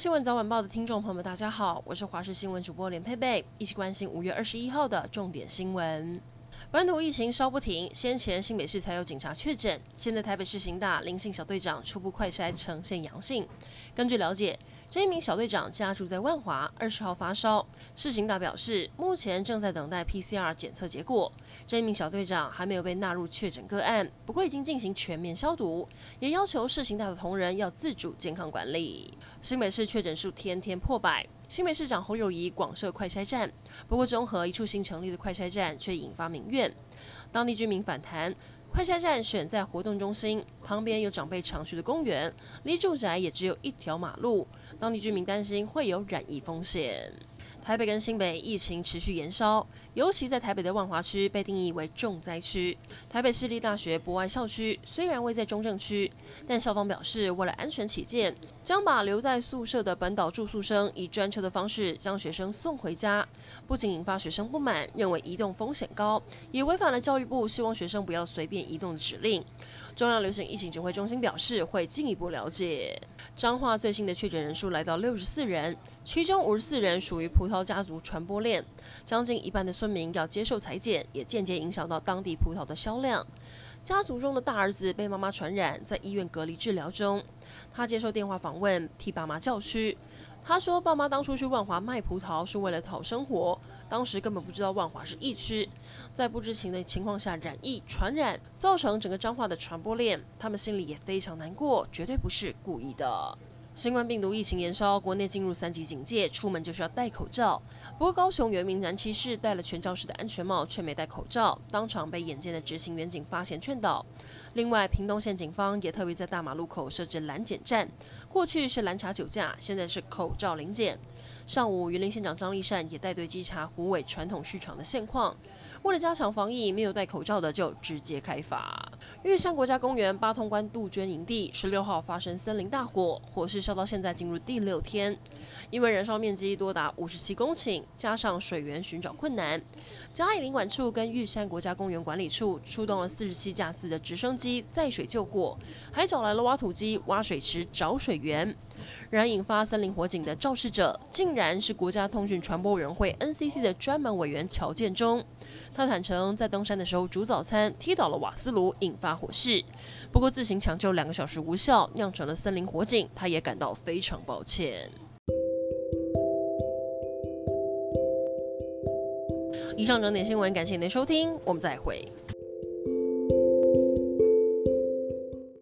新闻早晚报的听众朋友们，大家好，我是华视新闻主播连佩佩，一起关心五月二十一号的重点新闻。本土疫情稍不停，先前新北市才有警察确诊，现在台北市刑大林姓小队长初步快筛呈现阳性。根据了解，这一名小队长家住在万华，二十号发烧。市刑大表示，目前正在等待 PCR 检测结果。这一名小队长还没有被纳入确诊个案，不过已经进行全面消毒，也要求市刑大的同仁要自主健康管理。新北市确诊数天天破百。新北市长侯友谊广设快筛站，不过中和一处新成立的快筛站却引发民怨。当地居民反弹，快筛站选在活动中心旁边有长辈常去的公园，离住宅也只有一条马路，当地居民担心会有染疫风险。台北跟新北疫情持续延烧，尤其在台北的万华区被定义为重灾区。台北市立大学博爱校区虽然位在中正区，但校方表示，为了安全起见，将把留在宿舍的本岛住宿生以专车的方式将学生送回家。不仅引发学生不满，认为移动风险高，也违反了教育部希望学生不要随便移动的指令。中央流行疫情指挥中心表示，会进一步了解。彰化最新的确诊人数来到六十四人，其中五十四人属于葡萄家族传播链，将近一半的村民要接受裁剪，也间接影响到当地葡萄的销量。家族中的大儿子被妈妈传染，在医院隔离治疗中。他接受电话访问，替爸妈叫屈。他说：“爸妈当初去万华卖葡萄是为了讨生活，当时根本不知道万华是疫区，在不知情的情况下染疫传染，造成整个彰化的传播链。他们心里也非常难过，绝对不是故意的。”新冠病毒疫情延烧，国内进入三级警戒，出门就是要戴口罩。不过，高雄有一名男骑士戴了全罩式的安全帽，却没戴口罩，当场被眼尖的执行员警发现劝导。另外，屏东县警方也特别在大马路口设置拦检站，过去是拦查酒驾，现在是口罩临检。上午，云林县长张丽善也带队稽查虎尾传统市场的现况。为了加强防疫，没有戴口罩的就直接开罚。玉山国家公园八通关杜鹃营地十六号发生森林大火，火势烧到现在进入第六天，因为燃烧面积多达五十七公顷，加上水源寻找困难，嘉义林管处跟玉山国家公园管理处出动了四十七架次的直升机载水救火，还找来了挖土机挖水池找水源。然，引发森林火警的肇事者，竟然是国家通讯传播委员会 NCC 的专门委员乔建中。他坦承，在登山的时候煮早餐，踢倒了瓦斯炉，引发火势。不过自行抢救两个小时无效，酿成了森林火警，他也感到非常抱歉。以上整点新闻，感谢您的收听，我们再会。